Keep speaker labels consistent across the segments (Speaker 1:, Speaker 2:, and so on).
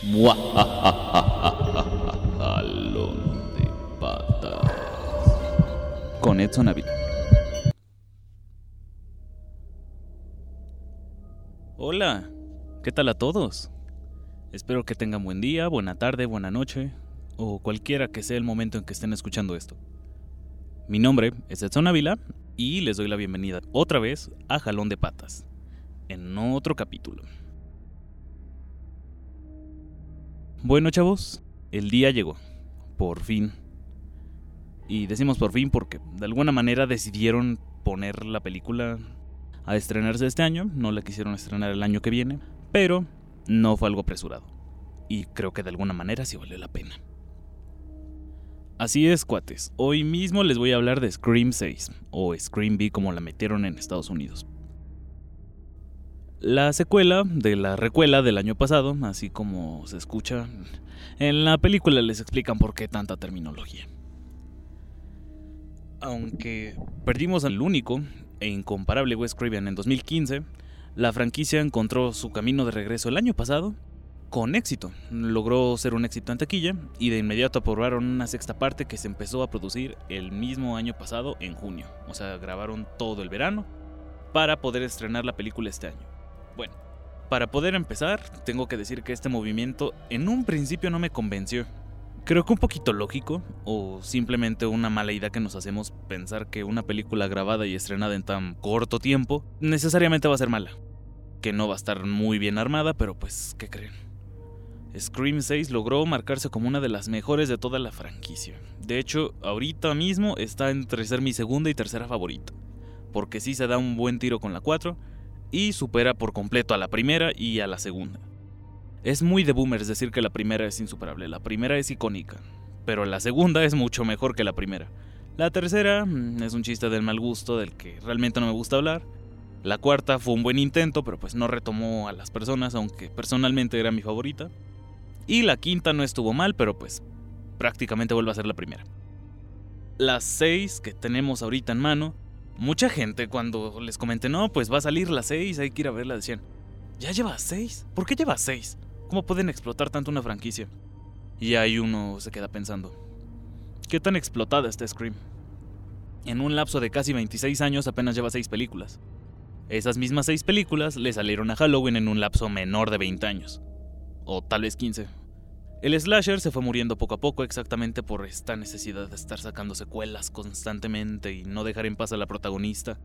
Speaker 1: Jalón de patas. Con Edson Ávila. Hola, ¿qué tal a todos? Espero que tengan buen día, buena tarde, buena noche, o cualquiera que sea el momento en que estén escuchando esto. Mi nombre es Edson Ávila y les doy la bienvenida otra vez a Jalón de Patas, en otro capítulo. Bueno, chavos, el día llegó. Por fin. Y decimos por fin porque de alguna manera decidieron poner la película a estrenarse este año. No la quisieron estrenar el año que viene. Pero no fue algo apresurado. Y creo que de alguna manera sí valió la pena. Así es, cuates. Hoy mismo les voy a hablar de Scream 6, o Scream B como la metieron en Estados Unidos. La secuela de la recuela del año pasado, así como se escucha, en la película les explican por qué tanta terminología. Aunque perdimos al único e incomparable Wes Craven en 2015, la franquicia encontró su camino de regreso el año pasado con éxito. Logró ser un éxito en taquilla y de inmediato aprobaron una sexta parte que se empezó a producir el mismo año pasado en junio. O sea, grabaron todo el verano para poder estrenar la película este año. Bueno, para poder empezar, tengo que decir que este movimiento en un principio no me convenció. Creo que un poquito lógico, o simplemente una mala idea que nos hacemos pensar que una película grabada y estrenada en tan corto tiempo necesariamente va a ser mala. Que no va a estar muy bien armada, pero pues, ¿qué creen? Scream 6 logró marcarse como una de las mejores de toda la franquicia. De hecho, ahorita mismo está entre ser mi segunda y tercera favorita. Porque sí se da un buen tiro con la 4 y supera por completo a la primera y a la segunda. Es muy de boomers decir que la primera es insuperable, la primera es icónica, pero la segunda es mucho mejor que la primera. La tercera mm, es un chiste del mal gusto del que realmente no me gusta hablar. La cuarta fue un buen intento, pero pues no retomó a las personas, aunque personalmente era mi favorita. Y la quinta no estuvo mal, pero pues prácticamente vuelve a ser la primera. Las seis que tenemos ahorita en mano Mucha gente cuando les comenté, no, pues va a salir la 6, hay que ir a verla, decían, ¿ya lleva 6? ¿Por qué lleva 6? ¿Cómo pueden explotar tanto una franquicia? Y ahí uno se queda pensando, ¿qué tan explotada está Scream? En un lapso de casi 26 años apenas lleva 6 películas. Esas mismas 6 películas le salieron a Halloween en un lapso menor de 20 años. O tal vez 15, el slasher se fue muriendo poco a poco exactamente por esta necesidad de estar sacando secuelas constantemente y no dejar en paz a la protagonista.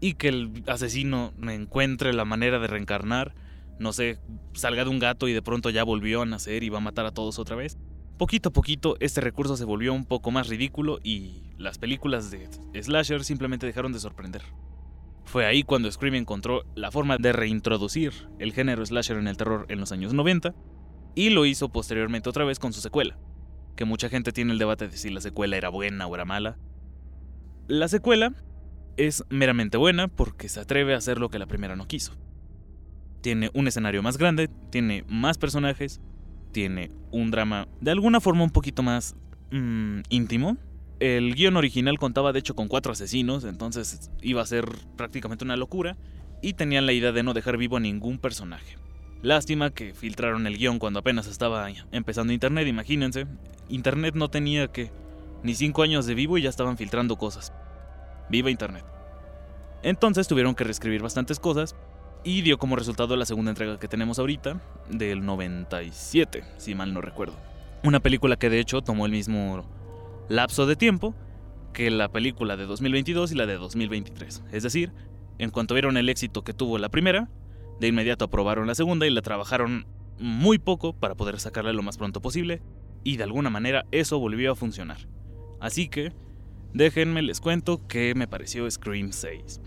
Speaker 1: Y que el asesino encuentre la manera de reencarnar, no sé, salga de un gato y de pronto ya volvió a nacer y va a matar a todos otra vez. Poquito a poquito este recurso se volvió un poco más ridículo y las películas de slasher simplemente dejaron de sorprender. Fue ahí cuando Scream encontró la forma de reintroducir el género slasher en el terror en los años 90 y lo hizo posteriormente otra vez con su secuela, que mucha gente tiene el debate de si la secuela era buena o era mala. La secuela es meramente buena porque se atreve a hacer lo que la primera no quiso. Tiene un escenario más grande, tiene más personajes, tiene un drama de alguna forma un poquito más mm, íntimo. El guion original contaba de hecho con cuatro asesinos, entonces iba a ser prácticamente una locura, y tenían la idea de no dejar vivo a ningún personaje. Lástima que filtraron el guion cuando apenas estaba empezando Internet, imagínense. Internet no tenía que ni 5 años de vivo y ya estaban filtrando cosas. Viva Internet. Entonces tuvieron que reescribir bastantes cosas y dio como resultado la segunda entrega que tenemos ahorita, del 97, si mal no recuerdo. Una película que de hecho tomó el mismo lapso de tiempo que la película de 2022 y la de 2023. Es decir, en cuanto vieron el éxito que tuvo la primera, de inmediato aprobaron la segunda y la trabajaron muy poco para poder sacarla lo más pronto posible, y de alguna manera eso volvió a funcionar. Así que, déjenme les cuento qué me pareció Scream 6.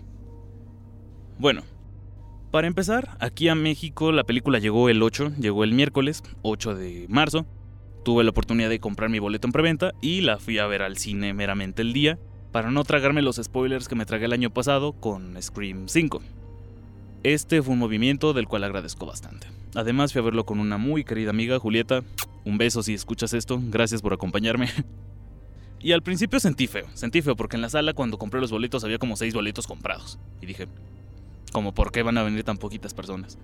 Speaker 1: Bueno, para empezar, aquí a México la película llegó el 8, llegó el miércoles 8 de marzo. Tuve la oportunidad de comprar mi boleto en preventa y la fui a ver al cine meramente el día, para no tragarme los spoilers que me tragué el año pasado con Scream 5. Este fue un movimiento del cual agradezco bastante. Además fui a verlo con una muy querida amiga, Julieta. Un beso si escuchas esto, gracias por acompañarme. Y al principio sentí feo, sentí feo porque en la sala cuando compré los boletos había como seis boletos comprados. Y dije, como por qué van a venir tan poquitas personas.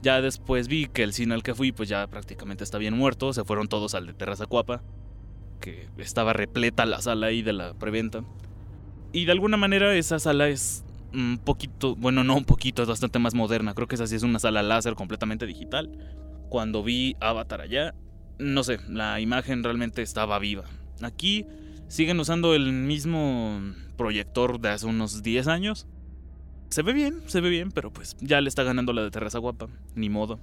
Speaker 1: Ya después vi que el cine al que fui pues ya prácticamente está bien muerto, se fueron todos al de Terraza Cuapa, que estaba repleta la sala ahí de la preventa. Y de alguna manera esa sala es un poquito, bueno, no un poquito, es bastante más moderna, creo que esa sí es una sala láser completamente digital. Cuando vi Avatar allá, no sé, la imagen realmente estaba viva. Aquí siguen usando el mismo proyector de hace unos 10 años, se ve bien, se ve bien, pero pues ya le está ganando la de Terraza Guapa. Ni modo.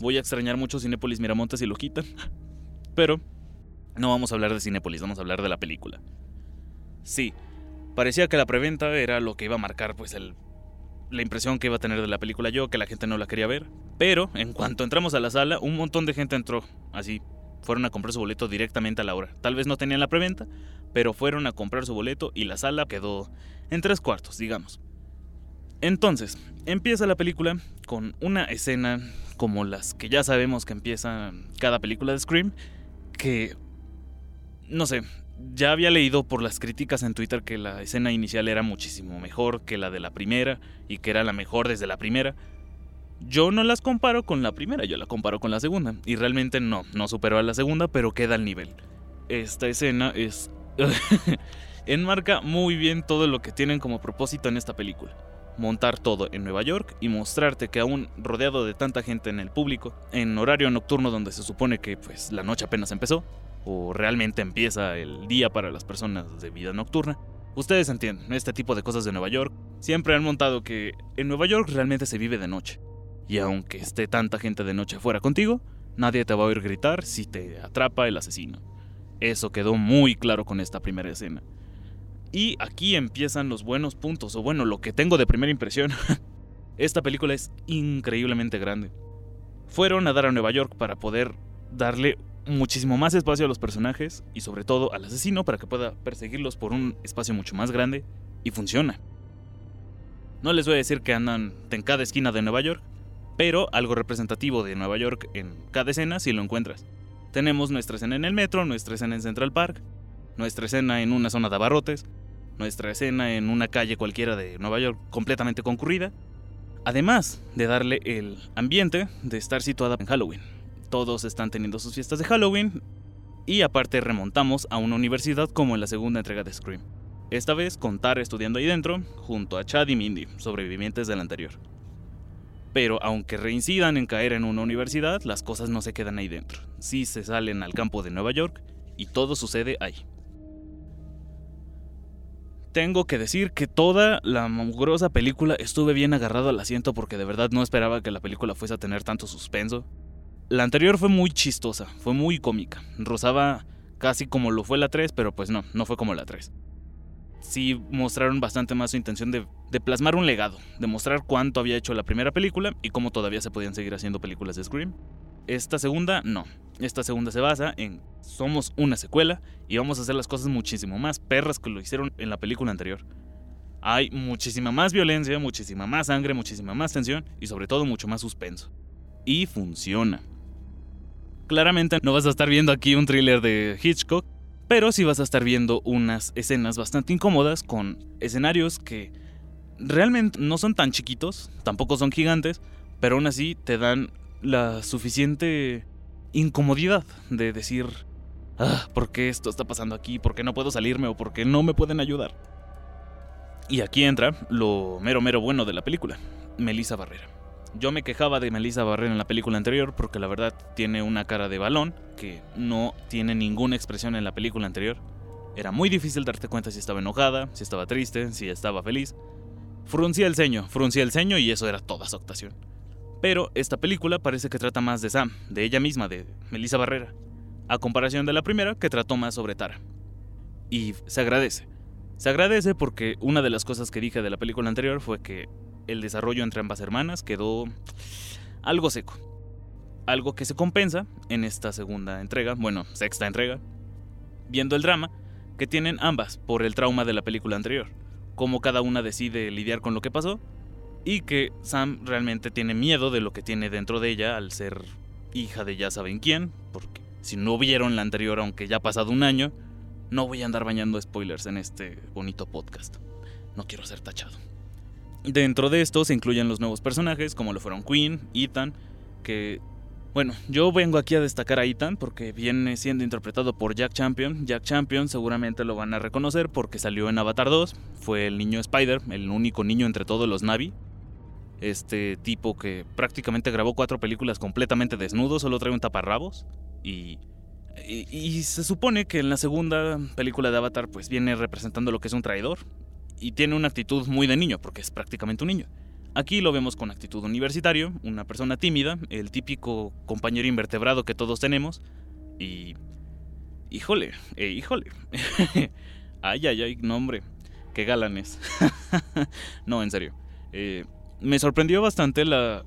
Speaker 1: Voy a extrañar mucho Cinépolis Miramontes si lo quitan. Pero no vamos a hablar de Cinépolis, vamos a hablar de la película. Sí, parecía que la preventa era lo que iba a marcar pues el, la impresión que iba a tener de la película yo, que la gente no la quería ver. Pero en cuanto entramos a la sala, un montón de gente entró. Así, fueron a comprar su boleto directamente a la hora. Tal vez no tenían la preventa, pero fueron a comprar su boleto y la sala quedó en tres cuartos, digamos. Entonces, empieza la película con una escena como las que ya sabemos que empieza cada película de Scream, que, no sé, ya había leído por las críticas en Twitter que la escena inicial era muchísimo mejor que la de la primera y que era la mejor desde la primera. Yo no las comparo con la primera, yo la comparo con la segunda. Y realmente no, no superó a la segunda, pero queda al nivel. Esta escena es... enmarca muy bien todo lo que tienen como propósito en esta película montar todo en Nueva York y mostrarte que aún rodeado de tanta gente en el público, en horario nocturno donde se supone que pues la noche apenas empezó, o realmente empieza el día para las personas de vida nocturna, ustedes entienden, este tipo de cosas de Nueva York siempre han montado que en Nueva York realmente se vive de noche. Y aunque esté tanta gente de noche fuera contigo, nadie te va a oír gritar si te atrapa el asesino. Eso quedó muy claro con esta primera escena. Y aquí empiezan los buenos puntos, o bueno, lo que tengo de primera impresión. Esta película es increíblemente grande. Fueron a dar a Nueva York para poder darle muchísimo más espacio a los personajes y sobre todo al asesino para que pueda perseguirlos por un espacio mucho más grande y funciona. No les voy a decir que andan en cada esquina de Nueva York, pero algo representativo de Nueva York en cada escena si lo encuentras. Tenemos nuestra escena en el metro, nuestra escena en Central Park, nuestra escena en una zona de abarrotes, nuestra escena en una calle cualquiera de Nueva York completamente concurrida, además de darle el ambiente de estar situada en Halloween. Todos están teniendo sus fiestas de Halloween y aparte remontamos a una universidad como en la segunda entrega de Scream. Esta vez con Tara estudiando ahí dentro, junto a Chad y Mindy, sobrevivientes del anterior. Pero aunque reincidan en caer en una universidad, las cosas no se quedan ahí dentro. Sí se salen al campo de Nueva York y todo sucede ahí tengo que decir que toda la mugrosa película estuve bien agarrado al asiento porque de verdad no esperaba que la película fuese a tener tanto suspenso. La anterior fue muy chistosa, fue muy cómica. Rozaba casi como lo fue la 3, pero pues no, no fue como la 3. Sí mostraron bastante más su intención de, de plasmar un legado, de mostrar cuánto había hecho la primera película y cómo todavía se podían seguir haciendo películas de Scream. Esta segunda, no. Esta segunda se basa en somos una secuela y vamos a hacer las cosas muchísimo más perras que lo hicieron en la película anterior. Hay muchísima más violencia, muchísima más sangre, muchísima más tensión y sobre todo mucho más suspenso. Y funciona. Claramente no vas a estar viendo aquí un thriller de Hitchcock, pero sí vas a estar viendo unas escenas bastante incómodas con escenarios que realmente no son tan chiquitos, tampoco son gigantes, pero aún así te dan la suficiente incomodidad de decir, ah, ¿por qué esto está pasando aquí? ¿Por qué no puedo salirme o por qué no me pueden ayudar? Y aquí entra lo mero mero bueno de la película, Melissa Barrera. Yo me quejaba de Melissa Barrera en la película anterior porque la verdad tiene una cara de balón que no tiene ninguna expresión en la película anterior. Era muy difícil darte cuenta si estaba enojada, si estaba triste, si estaba feliz. Fruncía el ceño, fruncía el ceño y eso era toda su actuación. Pero esta película parece que trata más de Sam, de ella misma, de Melissa Barrera, a comparación de la primera que trató más sobre Tara. Y se agradece. Se agradece porque una de las cosas que dije de la película anterior fue que el desarrollo entre ambas hermanas quedó algo seco. Algo que se compensa en esta segunda entrega, bueno, sexta entrega, viendo el drama que tienen ambas por el trauma de la película anterior. Cómo cada una decide lidiar con lo que pasó y que Sam realmente tiene miedo de lo que tiene dentro de ella al ser hija de ya saben quién, porque si no vieron la anterior, aunque ya ha pasado un año, no voy a andar bañando spoilers en este bonito podcast. No quiero ser tachado. Dentro de esto se incluyen los nuevos personajes, como lo fueron Queen, Ethan, que... Bueno, yo vengo aquí a destacar a Ethan porque viene siendo interpretado por Jack Champion. Jack Champion seguramente lo van a reconocer porque salió en Avatar 2, fue el niño Spider, el único niño entre todos los Navi. Este tipo que prácticamente grabó cuatro películas completamente desnudo, solo trae un taparrabos. Y, y, y se supone que en la segunda película de Avatar pues viene representando lo que es un traidor, y tiene una actitud muy de niño, porque es prácticamente un niño. Aquí lo vemos con actitud universitario, una persona tímida, el típico compañero invertebrado que todos tenemos. Y... Híjole, eh, híjole. ay, ay, ay, no hombre, qué galanes. no, en serio. Eh, me sorprendió bastante la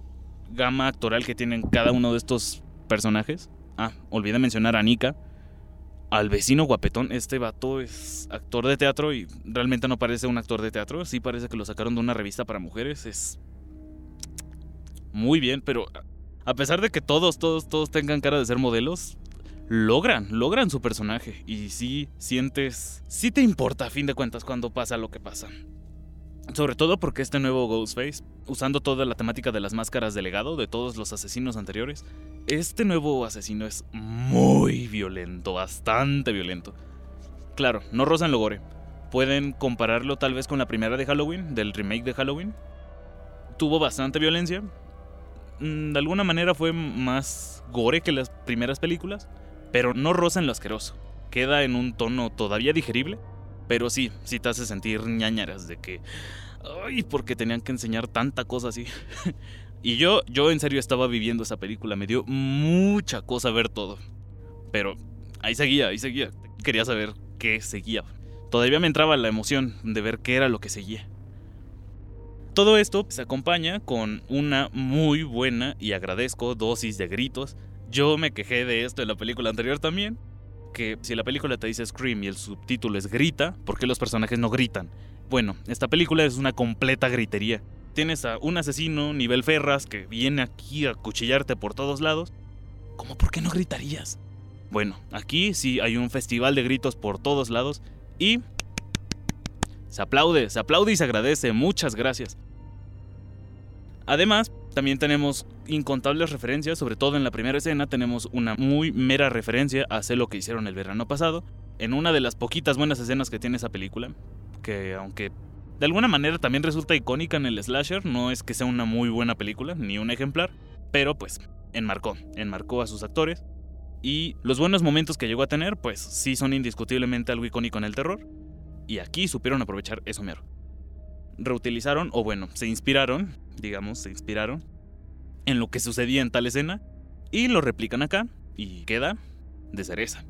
Speaker 1: gama actoral que tienen cada uno de estos personajes. Ah, olvidé mencionar a Nika al vecino guapetón. Este vato es actor de teatro y realmente no parece un actor de teatro. Sí parece que lo sacaron de una revista para mujeres. Es muy bien, pero a pesar de que todos, todos, todos tengan cara de ser modelos, logran, logran su personaje. Y sí sientes, sí te importa a fin de cuentas cuando pasa lo que pasa. Sobre todo porque este nuevo Ghostface, usando toda la temática de las máscaras de legado de todos los asesinos anteriores, este nuevo asesino es muy violento, bastante violento. Claro, no rozan lo gore. Pueden compararlo tal vez con la primera de Halloween, del remake de Halloween. Tuvo bastante violencia. Mm, de alguna manera fue más gore que las primeras películas, pero no roza en lo asqueroso. Queda en un tono todavía digerible, pero sí, sí te hace sentir ñañaras de que... Ay, porque tenían que enseñar tanta cosa así. y yo, yo en serio estaba viviendo esa película, me dio mucha cosa ver todo. Pero ahí seguía, ahí seguía. Quería saber qué seguía. Todavía me entraba la emoción de ver qué era lo que seguía. Todo esto se acompaña con una muy buena y agradezco dosis de gritos. Yo me quejé de esto en la película anterior también, que si la película te dice Scream y el subtítulo es grita, ¿por qué los personajes no gritan? Bueno, esta película es una completa gritería. Tienes a un asesino nivel Ferras que viene aquí a cuchillarte por todos lados. ¿Cómo por qué no gritarías? Bueno, aquí sí hay un festival de gritos por todos lados y se aplaude, se aplaude y se agradece. Muchas gracias. Además, también tenemos incontables referencias, sobre todo en la primera escena tenemos una muy mera referencia a hacer lo que hicieron el verano pasado, en una de las poquitas buenas escenas que tiene esa película, que aunque de alguna manera también resulta icónica en el slasher, no es que sea una muy buena película, ni un ejemplar, pero pues enmarcó, enmarcó a sus actores, y los buenos momentos que llegó a tener, pues sí son indiscutiblemente algo icónico en el terror, y aquí supieron aprovechar eso mero reutilizaron, o bueno, se inspiraron, digamos, se inspiraron en lo que sucedía en tal escena y lo replican acá y queda de cereza.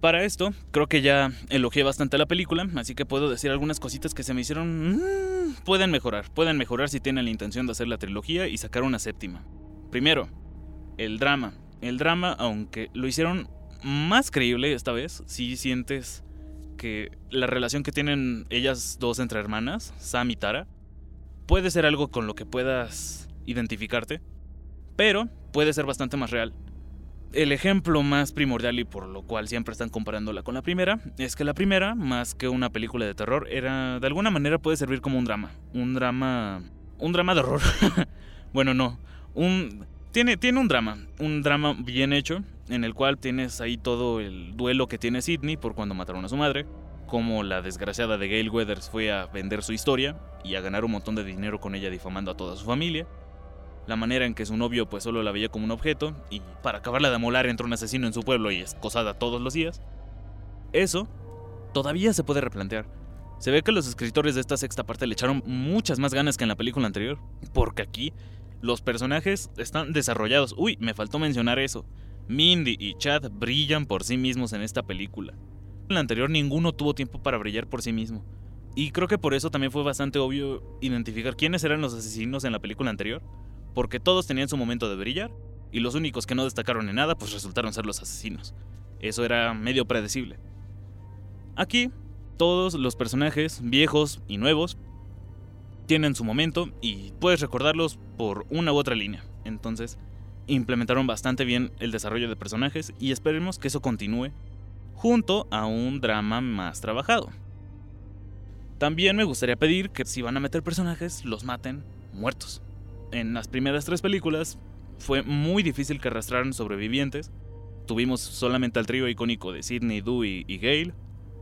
Speaker 1: Para esto, creo que ya elogié bastante la película, así que puedo decir algunas cositas que se me hicieron... Mmm, pueden mejorar, pueden mejorar si tienen la intención de hacer la trilogía y sacar una séptima. Primero, el drama. El drama, aunque lo hicieron más creíble esta vez, si sientes que la relación que tienen ellas dos entre hermanas, Sam y Tara, puede ser algo con lo que puedas identificarte, pero puede ser bastante más real. El ejemplo más primordial y por lo cual siempre están comparándola con la primera es que la primera, más que una película de terror, era de alguna manera puede servir como un drama, un drama, un drama de horror. bueno, no, un tiene tiene un drama, un drama bien hecho en el cual tienes ahí todo el duelo que tiene Sidney por cuando mataron a su madre, como la desgraciada de Gail Weathers fue a vender su historia y a ganar un montón de dinero con ella difamando a toda su familia, la manera en que su novio pues solo la veía como un objeto y para acabarla de amolar entró un asesino en su pueblo y es cosada todos los días. Eso todavía se puede replantear. Se ve que los escritores de esta sexta parte le echaron muchas más ganas que en la película anterior, porque aquí los personajes están desarrollados. Uy, me faltó mencionar eso. Mindy y Chad brillan por sí mismos en esta película. En la anterior ninguno tuvo tiempo para brillar por sí mismo. Y creo que por eso también fue bastante obvio identificar quiénes eran los asesinos en la película anterior, porque todos tenían su momento de brillar, y los únicos que no destacaron en nada pues resultaron ser los asesinos. Eso era medio predecible. Aquí, todos los personajes, viejos y nuevos, tienen su momento y puedes recordarlos por una u otra línea. Entonces, implementaron bastante bien el desarrollo de personajes y esperemos que eso continúe junto a un drama más trabajado. También me gustaría pedir que si van a meter personajes, los maten muertos. En las primeras tres películas fue muy difícil que arrastraran sobrevivientes. Tuvimos solamente al trío icónico de Sidney, Dewey y Gale.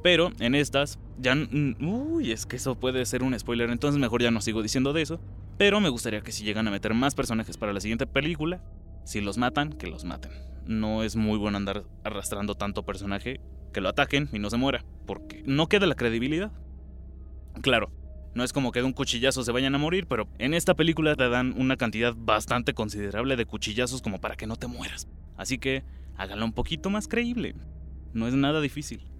Speaker 1: Pero en estas, ya. Uy, es que eso puede ser un spoiler, entonces mejor ya no sigo diciendo de eso. Pero me gustaría que si llegan a meter más personajes para la siguiente película, si los matan, que los maten. No es muy bueno andar arrastrando tanto personaje que lo ataquen y no se muera, porque no queda la credibilidad. Claro, no es como que de un cuchillazo se vayan a morir, pero en esta película te dan una cantidad bastante considerable de cuchillazos como para que no te mueras. Así que háganlo un poquito más creíble. No es nada difícil.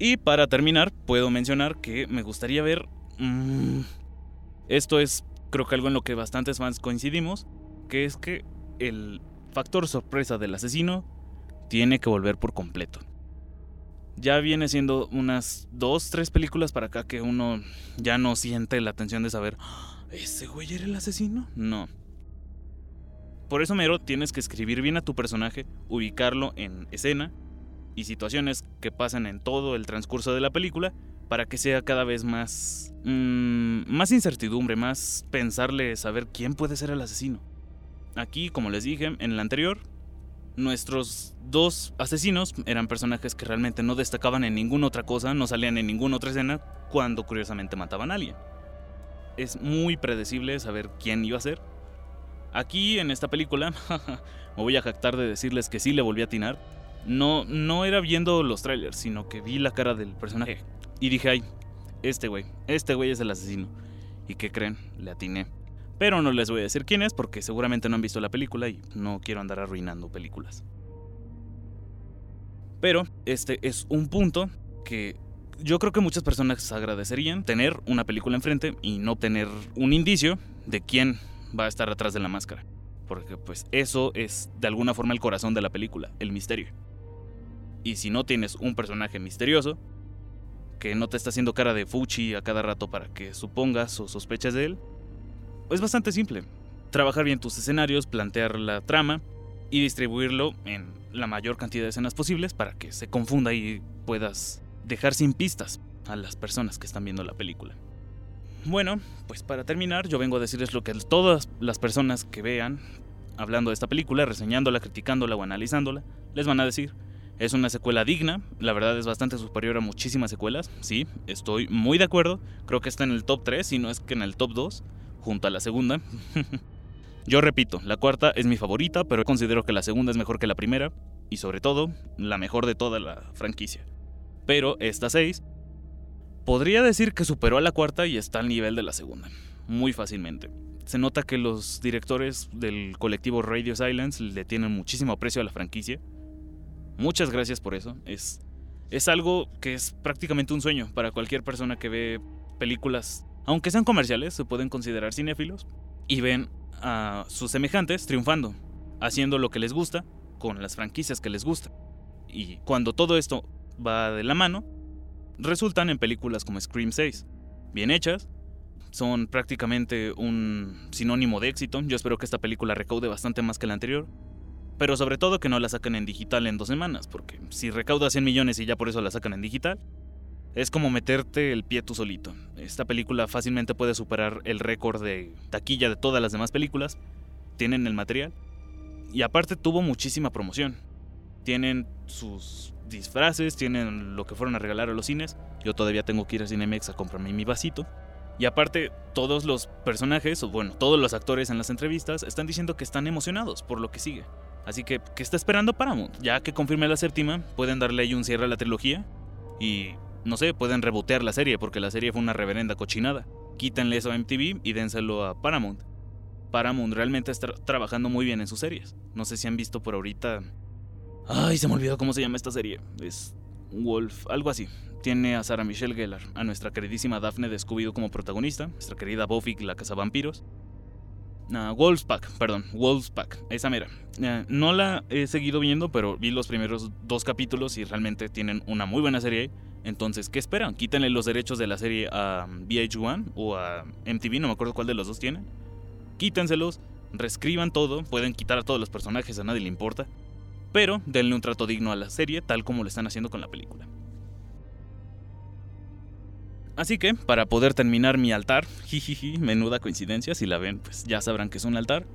Speaker 1: Y para terminar, puedo mencionar que me gustaría ver... Mm, esto es creo que algo en lo que bastantes fans coincidimos, que es que el factor sorpresa del asesino tiene que volver por completo. Ya viene siendo unas dos, tres películas para acá que uno ya no siente la tensión de saber, ah, ¿ese güey era el asesino? No. Por eso, mero, tienes que escribir bien a tu personaje, ubicarlo en escena y situaciones que pasan en todo el transcurso de la película para que sea cada vez más... Mmm, más incertidumbre, más pensarle saber quién puede ser el asesino. Aquí, como les dije, en el anterior, nuestros dos asesinos eran personajes que realmente no destacaban en ninguna otra cosa, no salían en ninguna otra escena cuando curiosamente mataban a alguien. Es muy predecible saber quién iba a ser. Aquí en esta película, me voy a jactar de decirles que sí le volví a atinar. No, no era viendo los trailers, sino que vi la cara del personaje. Y dije, ay, este güey, este güey es el asesino. ¿Y qué creen? Le atiné. Pero no les voy a decir quién es porque seguramente no han visto la película y no quiero andar arruinando películas. Pero este es un punto que yo creo que muchas personas agradecerían tener una película enfrente y no tener un indicio de quién va a estar atrás de la máscara. Porque pues eso es de alguna forma el corazón de la película, el misterio. Y si no tienes un personaje misterioso, que no te está haciendo cara de fuchi a cada rato para que supongas o sospeches de él, es bastante simple. Trabajar bien tus escenarios, plantear la trama y distribuirlo en la mayor cantidad de escenas posibles para que se confunda y puedas dejar sin pistas a las personas que están viendo la película. Bueno, pues para terminar, yo vengo a decirles lo que todas las personas que vean hablando de esta película, reseñándola, criticándola o analizándola, les van a decir. Es una secuela digna, la verdad es bastante superior a muchísimas secuelas, sí, estoy muy de acuerdo, creo que está en el top 3, si no es que en el top 2 junto a la segunda. Yo repito, la cuarta es mi favorita, pero considero que la segunda es mejor que la primera, y sobre todo, la mejor de toda la franquicia. Pero esta seis, podría decir que superó a la cuarta y está al nivel de la segunda, muy fácilmente. Se nota que los directores del colectivo Radio Silence le tienen muchísimo aprecio a la franquicia. Muchas gracias por eso. Es, es algo que es prácticamente un sueño para cualquier persona que ve películas aunque sean comerciales, se pueden considerar cinéfilos y ven a sus semejantes triunfando, haciendo lo que les gusta con las franquicias que les gusta. Y cuando todo esto va de la mano, resultan en películas como Scream 6, bien hechas, son prácticamente un sinónimo de éxito. Yo espero que esta película recaude bastante más que la anterior. Pero sobre todo que no la saquen en digital en dos semanas, porque si recauda 100 millones y ya por eso la sacan en digital, es como meterte el pie tú solito. Esta película fácilmente puede superar el récord de taquilla de todas las demás películas. Tienen el material. Y aparte tuvo muchísima promoción. Tienen sus disfraces, tienen lo que fueron a regalar a los cines. Yo todavía tengo que ir a Cinemex a comprarme mi vasito. Y aparte, todos los personajes, o bueno, todos los actores en las entrevistas están diciendo que están emocionados por lo que sigue. Así que, ¿qué está esperando Paramount? Ya que confirme la séptima, pueden darle ahí un cierre a la trilogía y no sé, pueden rebotear la serie porque la serie fue una reverenda cochinada. Quítenle eso a MTV y dénselo a Paramount. Paramount realmente está trabajando muy bien en sus series. No sé si han visto por ahorita. Ay, se me olvidó cómo se llama esta serie. Es Wolf, algo así. Tiene a Sarah Michelle Gellar, a nuestra queridísima Daphne de scooby como protagonista, nuestra querida Buffy, la cazavampiros. Wolfpack, perdón, Wolfpack, esa mera. no la he seguido viendo, pero vi los primeros dos capítulos y realmente tienen una muy buena serie. Entonces, ¿qué esperan? Quítenle los derechos de la serie a VH1 o a MTV, no me acuerdo cuál de los dos tienen. Quítenselos, reescriban todo, pueden quitar a todos los personajes, a nadie le importa. Pero denle un trato digno a la serie, tal como lo están haciendo con la película. Así que, para poder terminar mi altar, jijiji, menuda coincidencia, si la ven, pues ya sabrán que es un altar,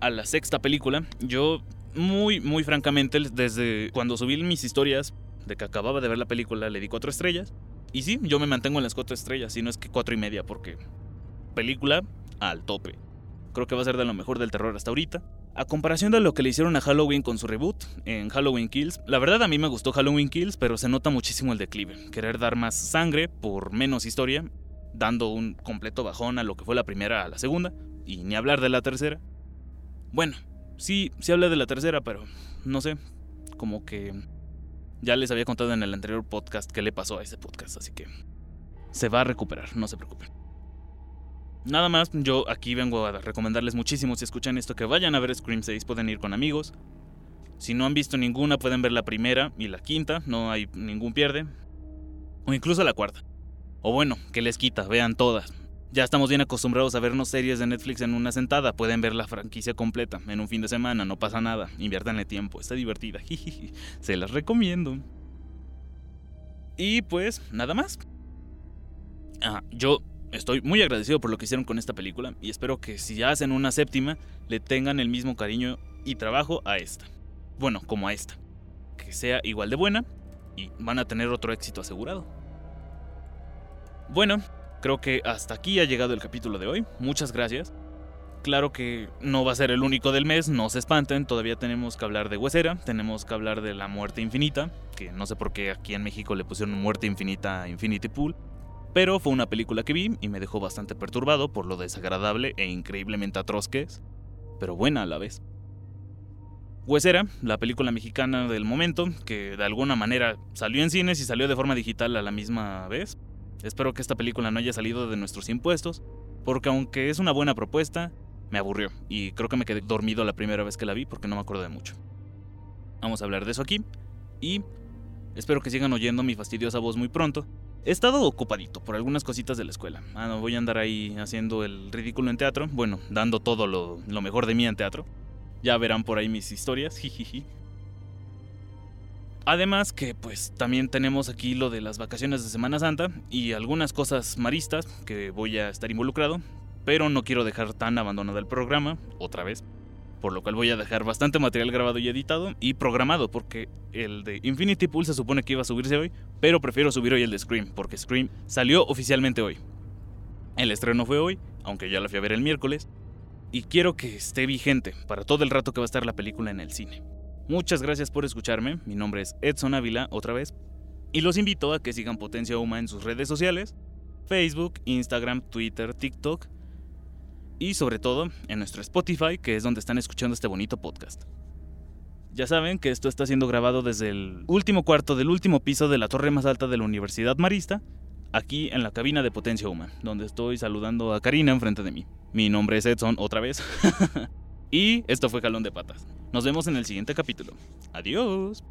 Speaker 1: a la sexta película, yo muy, muy francamente, desde cuando subí mis historias de que acababa de ver la película, le di cuatro estrellas. Y sí, yo me mantengo en las cuatro estrellas, si no es que cuatro y media, porque película al tope. Creo que va a ser de lo mejor del terror hasta ahorita. A comparación de lo que le hicieron a Halloween con su reboot en Halloween Kills, la verdad a mí me gustó Halloween Kills, pero se nota muchísimo el declive. Querer dar más sangre por menos historia, dando un completo bajón a lo que fue la primera a la segunda, y ni hablar de la tercera. Bueno, sí, sí hablé de la tercera, pero no sé, como que ya les había contado en el anterior podcast qué le pasó a ese podcast, así que se va a recuperar, no se preocupen. Nada más, yo aquí vengo a recomendarles muchísimo si escuchan esto que vayan a ver Scream 6, pueden ir con amigos. Si no han visto ninguna, pueden ver la primera y la quinta, no hay ningún pierde. O incluso la cuarta. O bueno, que les quita, vean todas. Ya estamos bien acostumbrados a vernos series de Netflix en una sentada, pueden ver la franquicia completa en un fin de semana, no pasa nada, inviértanle tiempo, está divertida, se las recomiendo. Y pues, nada más. Ah, yo Estoy muy agradecido por lo que hicieron con esta película y espero que si ya hacen una séptima le tengan el mismo cariño y trabajo a esta. Bueno, como a esta. Que sea igual de buena y van a tener otro éxito asegurado. Bueno, creo que hasta aquí ha llegado el capítulo de hoy. Muchas gracias. Claro que no va a ser el único del mes, no se espanten, todavía tenemos que hablar de Huesera, tenemos que hablar de la muerte infinita, que no sé por qué aquí en México le pusieron muerte infinita a Infinity Pool. Pero fue una película que vi y me dejó bastante perturbado por lo desagradable e increíblemente atroz que es, pero buena a la vez. Huesera, la película mexicana del momento, que de alguna manera salió en cines y salió de forma digital a la misma vez. Espero que esta película no haya salido de nuestros impuestos, porque aunque es una buena propuesta, me aburrió y creo que me quedé dormido la primera vez que la vi porque no me acuerdo de mucho. Vamos a hablar de eso aquí y espero que sigan oyendo mi fastidiosa voz muy pronto, He estado ocupadito por algunas cositas de la escuela. Ah, no voy a andar ahí haciendo el ridículo en teatro. Bueno, dando todo lo, mejor de mí en teatro. Ya verán por ahí mis historias. Jijiji. Además que pues también tenemos aquí lo de las vacaciones de Semana Santa y algunas cosas maristas que voy a estar involucrado, pero no quiero dejar tan abandonado el programa otra vez por lo cual voy a dejar bastante material grabado y editado y programado, porque el de Infinity Pool se supone que iba a subirse hoy, pero prefiero subir hoy el de Scream, porque Scream salió oficialmente hoy. El estreno fue hoy, aunque ya la fui a ver el miércoles, y quiero que esté vigente para todo el rato que va a estar la película en el cine. Muchas gracias por escucharme, mi nombre es Edson Ávila otra vez, y los invito a que sigan Potencia Uma en sus redes sociales, Facebook, Instagram, Twitter, TikTok, y sobre todo en nuestro Spotify, que es donde están escuchando este bonito podcast. Ya saben que esto está siendo grabado desde el último cuarto del último piso de la torre más alta de la Universidad Marista, aquí en la cabina de Potencia Huma, donde estoy saludando a Karina enfrente de mí. Mi nombre es Edson otra vez. y esto fue Jalón de Patas. Nos vemos en el siguiente capítulo. Adiós.